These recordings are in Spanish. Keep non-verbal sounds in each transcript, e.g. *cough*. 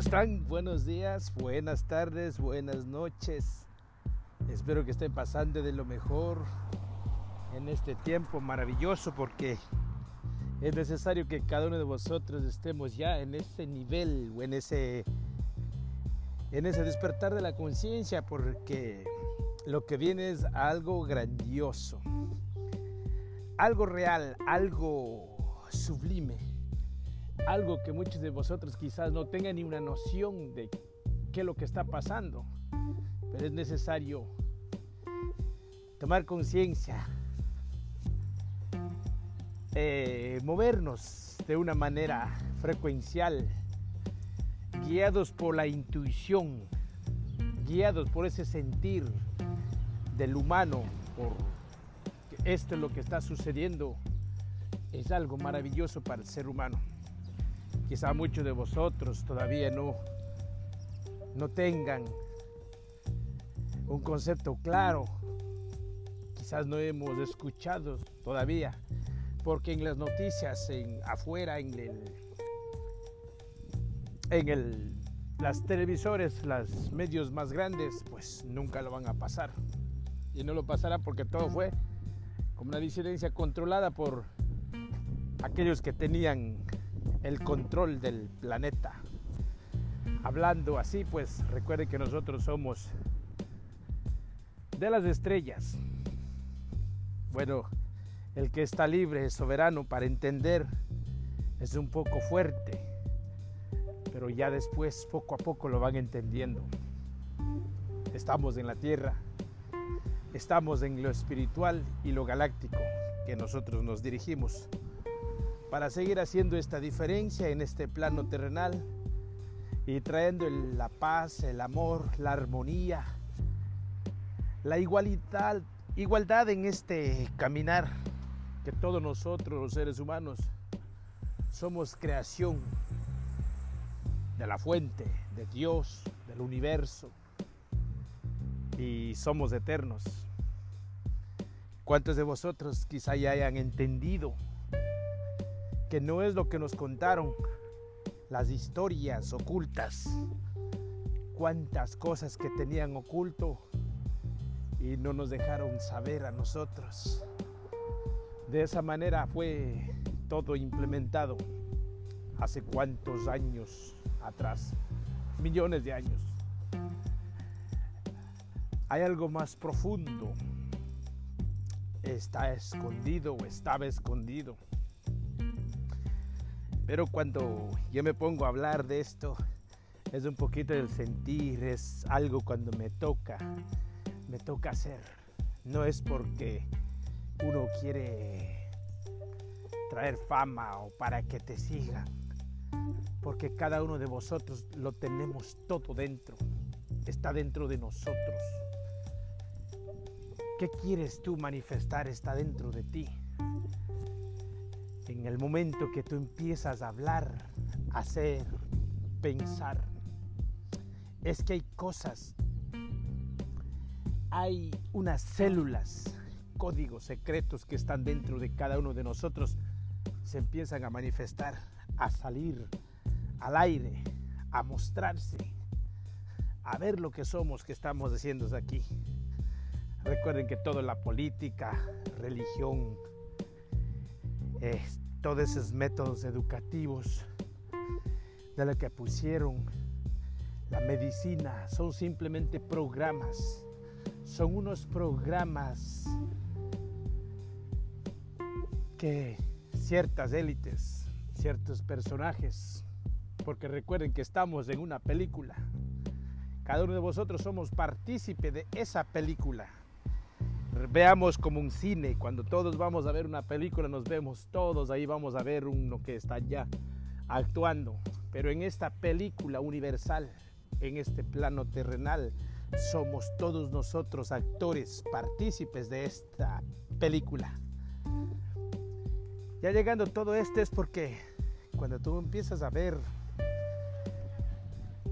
están? Buenos días, buenas tardes, buenas noches. Espero que estén pasando de lo mejor en este tiempo maravilloso porque es necesario que cada uno de vosotros estemos ya en ese nivel o en ese en ese despertar de la conciencia porque lo que viene es algo grandioso, algo real, algo sublime algo que muchos de vosotros quizás no tengan ni una noción de qué es lo que está pasando, pero es necesario tomar conciencia, eh, movernos de una manera frecuencial, guiados por la intuición, guiados por ese sentir del humano, por esto es lo que está sucediendo, es algo maravilloso para el ser humano. Quizá muchos de vosotros todavía no, no tengan un concepto claro. Quizás no hemos escuchado todavía, porque en las noticias, en, afuera, en el, en el, las televisores, los medios más grandes, pues nunca lo van a pasar. Y no lo pasará porque todo fue como una disidencia controlada por aquellos que tenían el control del planeta. Hablando así, pues recuerden que nosotros somos de las estrellas. Bueno, el que está libre, es soberano para entender, es un poco fuerte, pero ya después, poco a poco, lo van entendiendo. Estamos en la Tierra, estamos en lo espiritual y lo galáctico que nosotros nos dirigimos para seguir haciendo esta diferencia en este plano terrenal y trayendo la paz, el amor, la armonía, la igualdad, igualdad en este caminar que todos nosotros los seres humanos somos creación de la fuente, de Dios, del universo y somos eternos. ¿Cuántos de vosotros quizá ya hayan entendido que no es lo que nos contaron, las historias ocultas, cuántas cosas que tenían oculto y no nos dejaron saber a nosotros. De esa manera fue todo implementado hace cuántos años atrás, millones de años. Hay algo más profundo. Está escondido o estaba escondido pero cuando yo me pongo a hablar de esto, es un poquito del sentir, es algo cuando me toca, me toca hacer. No es porque uno quiere traer fama o para que te sigan, porque cada uno de vosotros lo tenemos todo dentro, está dentro de nosotros. ¿Qué quieres tú manifestar? Está dentro de ti en el momento que tú empiezas a hablar, hacer, pensar, es que hay cosas, hay unas células, códigos secretos que están dentro de cada uno de nosotros, se empiezan a manifestar, a salir al aire, a mostrarse, a ver lo que somos, que estamos haciendo aquí. Recuerden que toda la política, religión, todos esos métodos educativos de lo que pusieron la medicina. Son simplemente programas, son unos programas que ciertas élites, ciertos personajes, porque recuerden que estamos en una película, cada uno de vosotros somos partícipe de esa película veamos como un cine, cuando todos vamos a ver una película, nos vemos todos, ahí vamos a ver uno que está ya actuando. Pero en esta película universal, en este plano terrenal, somos todos nosotros actores, partícipes de esta película. Ya llegando todo esto es porque cuando tú empiezas a ver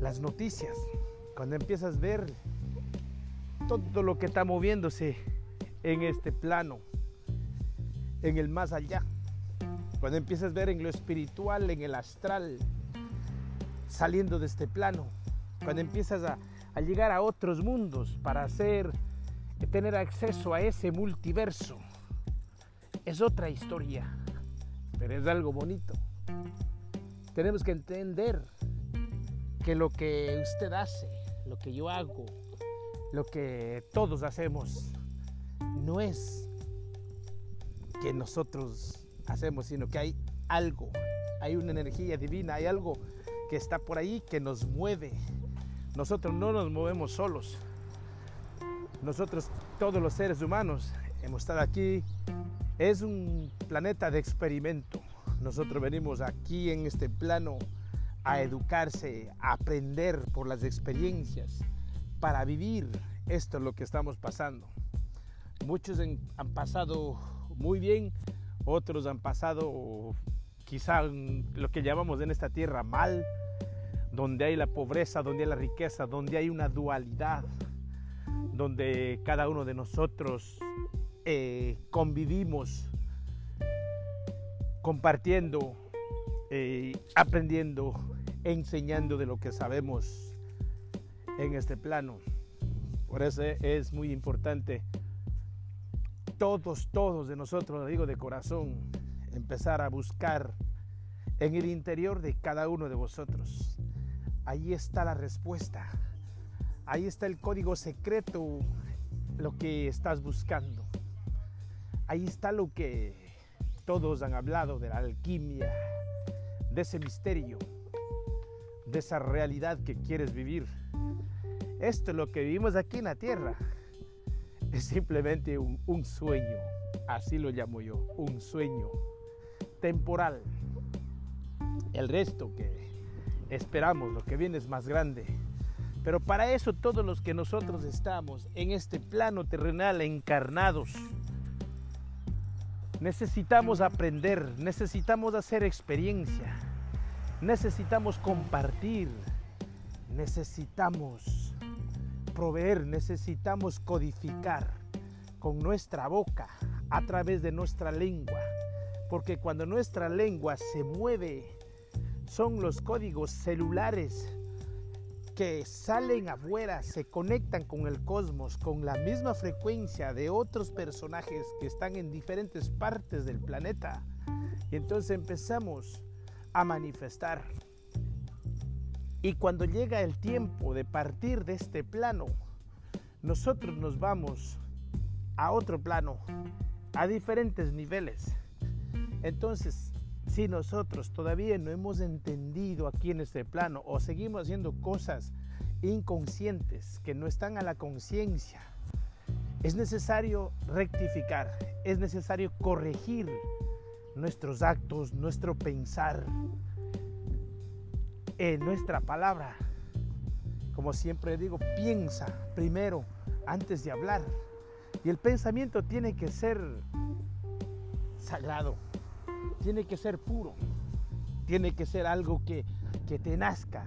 las noticias, cuando empiezas a ver todo lo que está moviéndose en este plano, en el más allá. Cuando empiezas a ver en lo espiritual, en el astral, saliendo de este plano, cuando empiezas a, a llegar a otros mundos para hacer, tener acceso a ese multiverso, es otra historia, pero es algo bonito. Tenemos que entender que lo que usted hace, lo que yo hago, lo que todos hacemos, no es que nosotros hacemos, sino que hay algo, hay una energía divina, hay algo que está por ahí que nos mueve. Nosotros no nos movemos solos. Nosotros, todos los seres humanos, hemos estado aquí. Es un planeta de experimento. Nosotros venimos aquí en este plano a educarse, a aprender por las experiencias, para vivir esto lo que estamos pasando. Muchos han pasado muy bien, otros han pasado quizá lo que llamamos en esta tierra mal, donde hay la pobreza, donde hay la riqueza, donde hay una dualidad, donde cada uno de nosotros eh, convivimos compartiendo, eh, aprendiendo, enseñando de lo que sabemos en este plano. Por eso es muy importante todos, todos de nosotros, lo digo de corazón, empezar a buscar en el interior de cada uno de vosotros. Ahí está la respuesta. Ahí está el código secreto, lo que estás buscando. Ahí está lo que todos han hablado de la alquimia, de ese misterio, de esa realidad que quieres vivir. Esto es lo que vivimos aquí en la tierra es simplemente un, sueño, así lo llamo yo, un sueño temporal. El resto que esperamos, lo que viene es más grande. Pero para eso todos los que nosotros estamos en este plano terrenal encarnados, necesitamos aprender, necesitamos hacer experiencia, necesitamos compartir, necesitamos proveer, necesitamos codificar con nuestra boca, a través de nuestra lengua. Porque cuando nuestra lengua se mueve, son los códigos celulares que salen afuera, se conectan con el cosmos, con la misma frecuencia de otros personajes que están en diferentes partes del planeta. Y entonces empezamos a manifestar y cuando llega el tiempo de partir de este plano, nosotros nos vamos a otro plano, a diferentes niveles. Entonces, si nosotros todavía no hemos entendido aquí en este plano o seguimos haciendo cosas inconscientes que no están a la conciencia, es necesario rectificar, es necesario corregir nuestros actos, nuestro pensar, en nuestra palabra. Como siempre digo, piensa primero antes de hablar. Y el pensamiento tiene que ser sagrado, tiene que ser puro, tiene que ser algo que, que te nazca,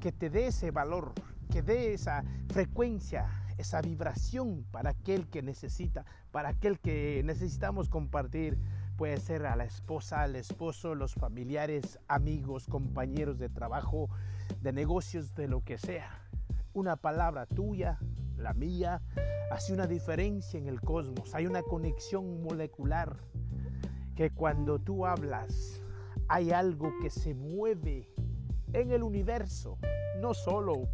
que te dé ese valor, que dé esa frecuencia, esa vibración para aquel que necesita, para aquel que necesitamos compartir Puede ser a la esposa, al esposo, los familiares, amigos, compañeros de trabajo, de negocios, de lo que sea. Una palabra tuya, la mía, hace una diferencia en el cosmos. Hay una conexión molecular que cuando tú hablas hay algo que se mueve en el universo, no solo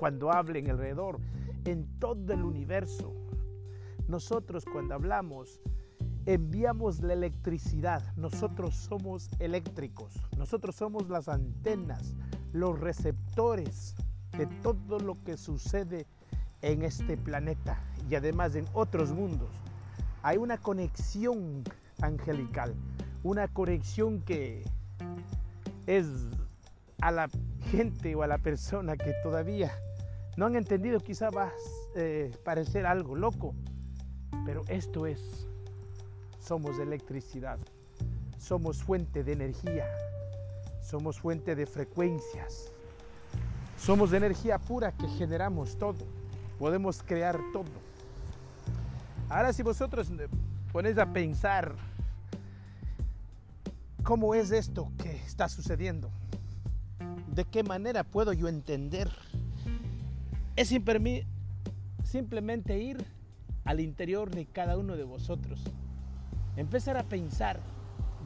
cuando hablen alrededor, en todo el universo. Nosotros cuando hablamos enviamos la electricidad. Nosotros somos eléctricos. Nosotros somos las antenas, los receptores de todo lo que sucede en este planeta y además en otros mundos. Hay una conexión angelical, una conexión que es a la gente o a la persona que todavía no han entendido, quizá va a eh, parecer algo loco, pero esto es somos electricidad, somos fuente de energía, somos fuente de frecuencias, somos de energía pura que generamos todo, podemos crear todo. Ahora si vosotros ponéis a pensar cómo es esto que está sucediendo, ¿De qué manera puedo yo entender? Es simplemente ir al interior de cada uno de vosotros. Empezar a pensar,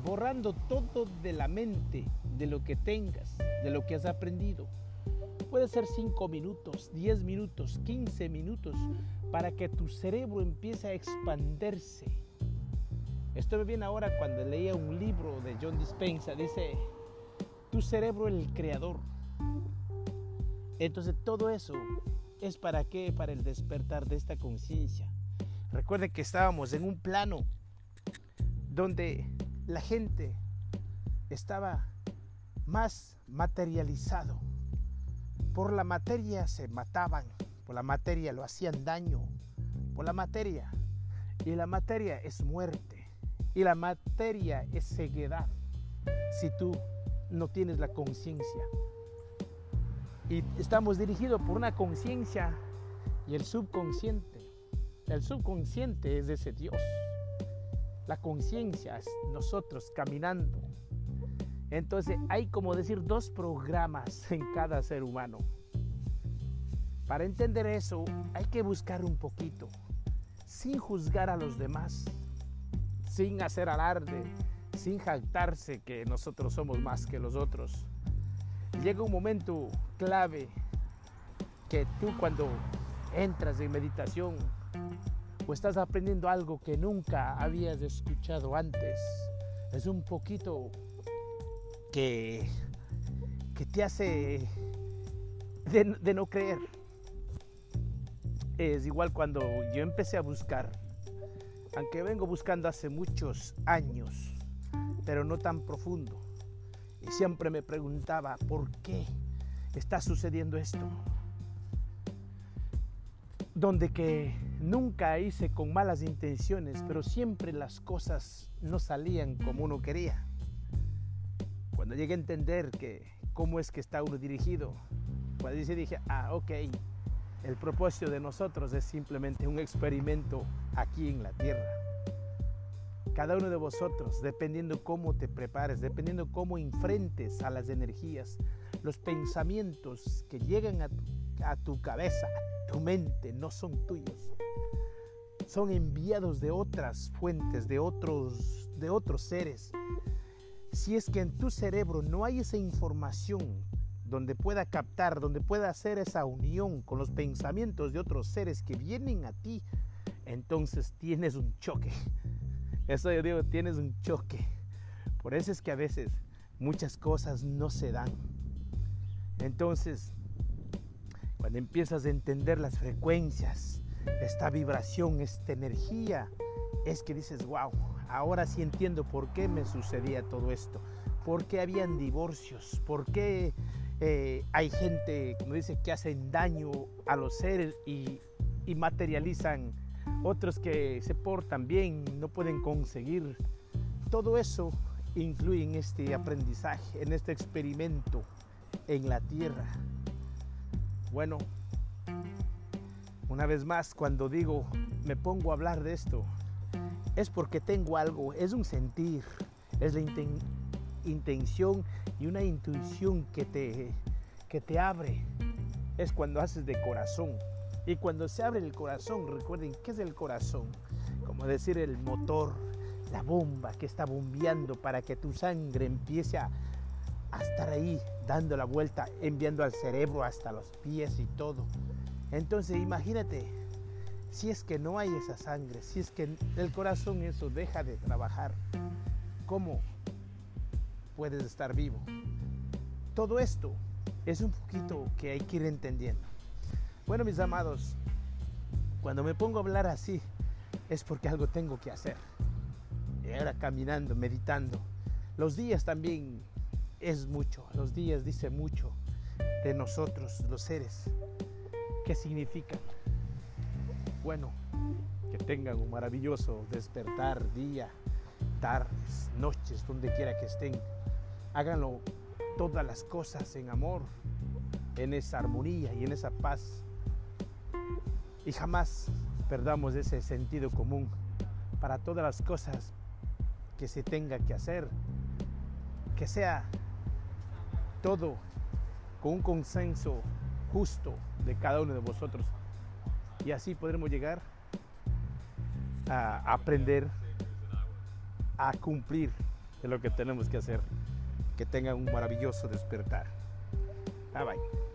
borrando todo de la mente, de lo que tengas, de lo que has aprendido. Puede ser 5 minutos, 10 minutos, 15 minutos, para que tu cerebro empiece a expandirse. Esto me viene ahora cuando leía un libro de John Dispensa, dice, tu cerebro el creador. Entonces todo eso es para qué? Para el despertar de esta conciencia. Recuerde que estábamos en un plano donde la gente estaba más materializado. Por la materia se mataban, por la materia lo hacían daño, por la materia. Y la materia es muerte. Y la materia es ceguedad. Si tú no tienes la conciencia. Y estamos dirigidos por una conciencia y el subconsciente. El subconsciente es ese Dios. La conciencia es nosotros caminando. Entonces hay como decir dos programas *laughs* en cada ser humano. Para entender eso hay que buscar un poquito, sin juzgar a los demás, sin hacer alarde, sin jactarse que nosotros somos más que los otros. Llega un momento clave que tú cuando entras en meditación o estás aprendiendo algo que nunca habías escuchado antes, es un poquito que, que te hace de, de no creer. Es igual cuando yo empecé a buscar, aunque vengo buscando hace muchos años, pero no tan profundo. Y siempre me preguntaba, ¿por qué está sucediendo esto? Donde que nunca hice con malas intenciones, pero siempre las cosas no salían como uno quería. Cuando llegué a entender que cómo es que está uno dirigido, pues dije, ah, ok, el propósito de nosotros es simplemente un experimento aquí en la tierra. Cada uno de vosotros, dependiendo cómo te prepares, dependiendo cómo enfrentes a las energías, los pensamientos que llegan a tu, cabeza, a tu mente, no son tuyos. Son enviados de otras fuentes, de otros, de otros seres. Si es que en tu cerebro no hay esa información donde pueda captar, donde pueda hacer esa unión con los pensamientos de otros seres que vienen a ti, entonces tienes un choque *laughs* eso yo digo, tienes un choque. Por eso es que a veces muchas cosas no se dan. Entonces, cuando empiezas a entender las frecuencias, esta vibración, esta energía, es que dices, wow, ahora sí entiendo por qué me sucedía todo esto, por qué habían divorcios, por qué eh, hay gente, como dice, que hacen daño a los seres y, y materializan otros que se portan bien, no pueden conseguir. Todo eso incluye en este aprendizaje, en este experimento en la tierra. Bueno, una vez más, cuando digo, me pongo a hablar de esto, es porque tengo algo, es un sentir, es la intención y una intuición que te, que te abre. Es cuando haces de corazón. Y cuando se abre el corazón, recuerden, ¿qué es el corazón? Como decir el motor, la bomba que está bombeando para que tu sangre empiece a, estar ahí, dando la vuelta, enviando al cerebro hasta los pies y todo. Entonces imagínate, si es que no hay esa sangre, si es que el corazón eso deja de trabajar, ¿cómo puedes estar vivo? Todo esto es un poquito que hay que ir entendiendo. Bueno, mis amados, cuando me pongo a hablar así, es porque algo tengo que hacer. Y ahora caminando, meditando. Los días también es mucho. Los días dice mucho de nosotros, los seres. ¿Qué significan? Bueno, que tengan un maravilloso despertar, día, tardes, noches, donde quiera que estén. Háganlo todas las cosas en amor, en esa armonía y en esa paz y jamás perdamos ese sentido común para todas las cosas que se tenga que hacer, que sea todo con un consenso justo de cada uno de vosotros. Y así podremos llegar a aprender a cumplir de lo que tenemos que hacer. Que tengan un maravilloso despertar. Bye bye.